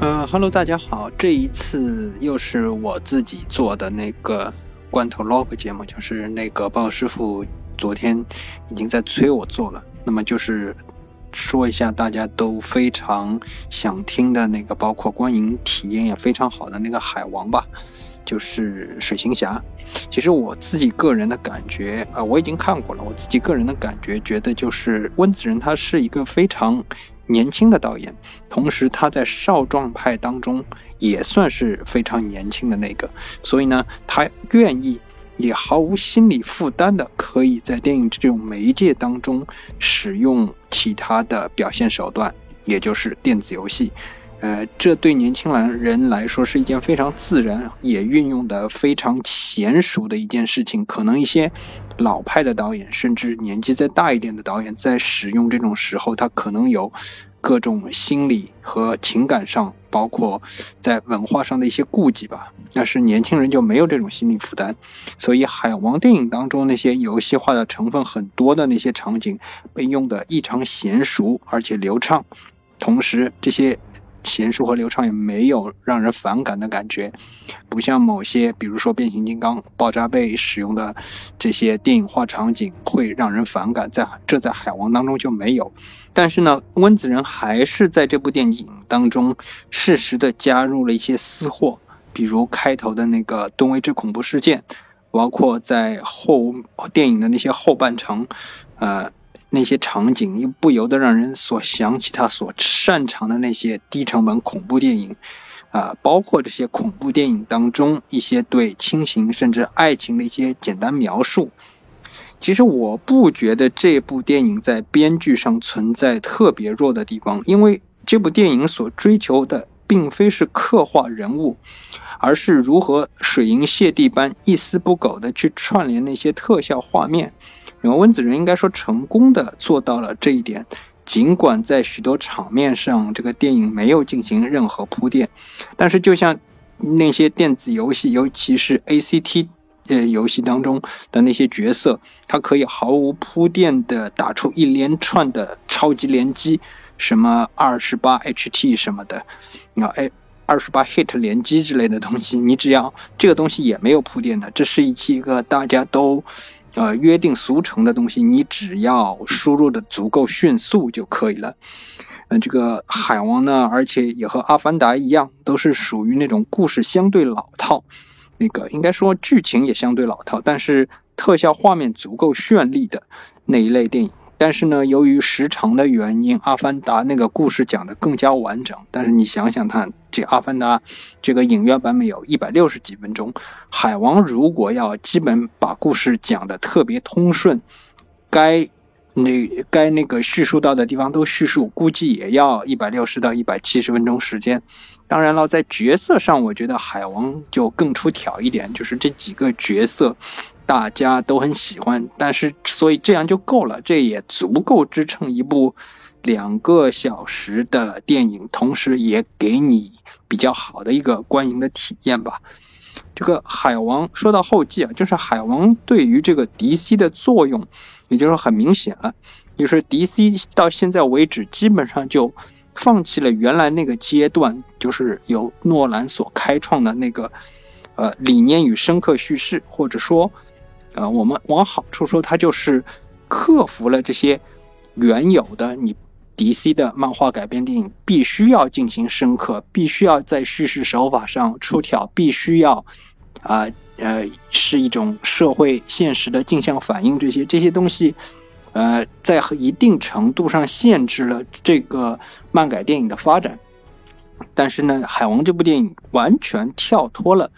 呃哈喽，大家好，这一次又是我自己做的那个罐头 log 节目，就是那个鲍师傅昨天已经在催我做了，那么就是说一下大家都非常想听的那个，包括观影体验也非常好的那个海王吧，就是水行侠。其实我自己个人的感觉啊、我已经看过了，我自己个人的感觉觉得就是温子仁他是一个非常年轻的导演。同时，他在少壮派当中也算是非常年轻的那个，所以呢，他愿意也毫无心理负担的，可以在电影这种媒介当中使用其他的表现手段，也就是电子游戏。呃，这对年轻人来说是一件非常自然，也运用的非常娴熟的一件事情。可能一些老派的导演，甚至年纪再大一点的导演，在使用这种时候，他可能有各种心理和情感上，包括在文化上的一些顾忌吧。但是年轻人就没有这种心理负担，所以海王电影当中那些游戏化的成分很多的那些场景，被用的异常娴熟而且流畅，同时这些。娴熟和流畅也没有让人反感的感觉，不像某些，比如说变形金刚、爆炸被使用的这些电影化场景会让人反感，在这在海王当中就没有。但是呢，温子仁还是在这部电影当中适时的加入了一些私货，比如开头的那个东威之恐怖事件，包括在后电影的那些后半程，呃。那些场景又不由得让人所想起他所擅长的那些低成本恐怖电影，啊，包括这些恐怖电影当中一些对亲情甚至爱情的一些简单描述。其实我不觉得这部电影在编剧上存在特别弱的地方，因为这部电影所追求的并非是刻画人物，而是如何水银泻地般一丝不苟地去串联那些特效画面。因为温子仁应该说成功的做到了这一点，尽管在许多场面上这个电影没有进行任何铺垫，但是就像那些电子游戏，尤其是 ACT 呃游戏当中的那些角色，它可以毫无铺垫的打出一连串的超级连击，什么二十八 HT 什么的，啊哎二十八 hit 联机之类的东西，你只要这个东西也没有铺垫的，这是一期一个大家都。呃，约定俗成的东西，你只要输入的足够迅速就可以了。嗯，这个海王呢，而且也和阿凡达一样，都是属于那种故事相对老套，那个应该说剧情也相对老套，但是特效画面足够绚丽的那一类电影。但是呢，由于时长的原因，《阿凡达》那个故事讲得更加完整。但是你想想看，这《阿凡达》这个影院版本有一百六十几分钟，《海王》如果要基本把故事讲得特别通顺，该那该那个叙述到的地方都叙述，估计也要一百六十到一百七十分钟时间。当然了，在角色上，我觉得海王就更出挑一点，就是这几个角色。大家都很喜欢，但是所以这样就够了，这也足够支撑一部两个小时的电影，同时也给你比较好的一个观影的体验吧。这个海王说到后记啊，就是海王对于这个 DC 的作用，也就是很明显了，就是 DC 到现在为止基本上就放弃了原来那个阶段，就是由诺兰所开创的那个呃理念与深刻叙事，或者说。呃，我们往好处说，它就是克服了这些原有的你 DC 的漫画改编电影必须要进行深刻，必须要在叙事手法上出挑，必须要啊呃是一种社会现实的镜像反应，这些这些东西，呃，在一定程度上限制了这个漫改电影的发展。但是呢，《海王》这部电影完全跳脱了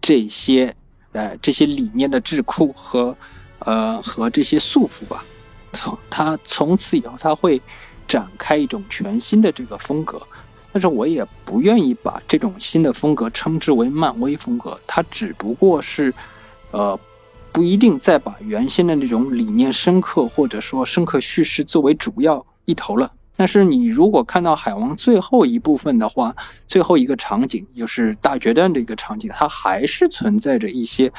这些。呃，这些理念的智库和，呃，和这些束缚吧，从他从此以后他会展开一种全新的这个风格，但是我也不愿意把这种新的风格称之为漫威风格，它只不过是，呃，不一定再把原先的那种理念深刻或者说深刻叙事作为主要一头了。但是你如果看到海王最后一部分的话，最后一个场景就是大决战的一个场景，它还是存在着一些，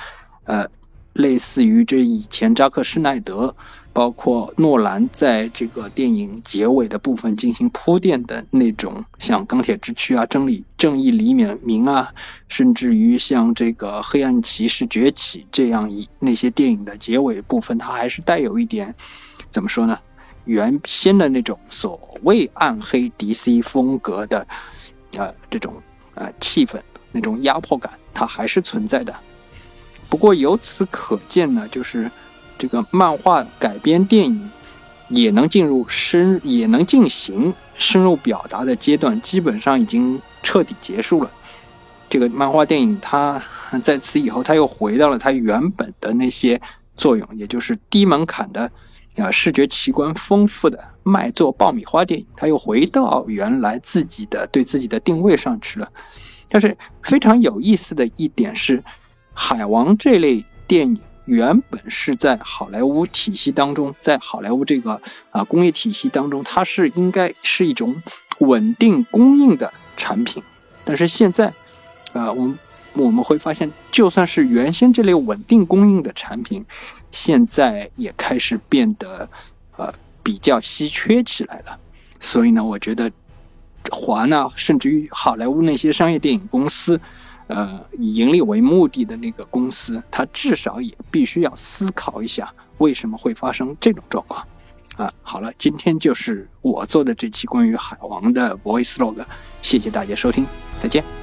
呃，类似于这以前扎克施奈德包括诺兰在这个电影结尾的部分进行铺垫的那种，像《钢铁之躯》啊、《真理正义黎明》啊，甚至于像这个《黑暗骑士崛起》这样一那些电影的结尾部分，它还是带有一点怎么说呢？原先的那种所谓暗黑 DC 风格的呃这种呃气氛，那种压迫感，它还是存在的。不过由此可见呢，就是。这个漫画改编电影也能进入深，也能进行深入表达的阶段，基本上已经彻底结束了。这个漫画电影它在此以后，它又回到了它原本的那些作用，也就是低门槛的啊视觉奇观丰富的卖座爆米花电影，它又回到原来自己的对自己的定位上去了。但是非常有意思的一点是，海王这类电影。原本是在好莱坞体系当中，在好莱坞这个啊工业体系当中，它是应该是一种稳定供应的产品。但是现在，呃，我们我们会发现，就算是原先这类稳定供应的产品，现在也开始变得呃比较稀缺起来了。所以呢，我觉得华纳甚至于好莱坞那些商业电影公司。呃，以盈利为目的的那个公司，它至少也必须要思考一下，为什么会发生这种状况？啊，好了，今天就是我做的这期关于海王的 voice log，谢谢大家收听，再见。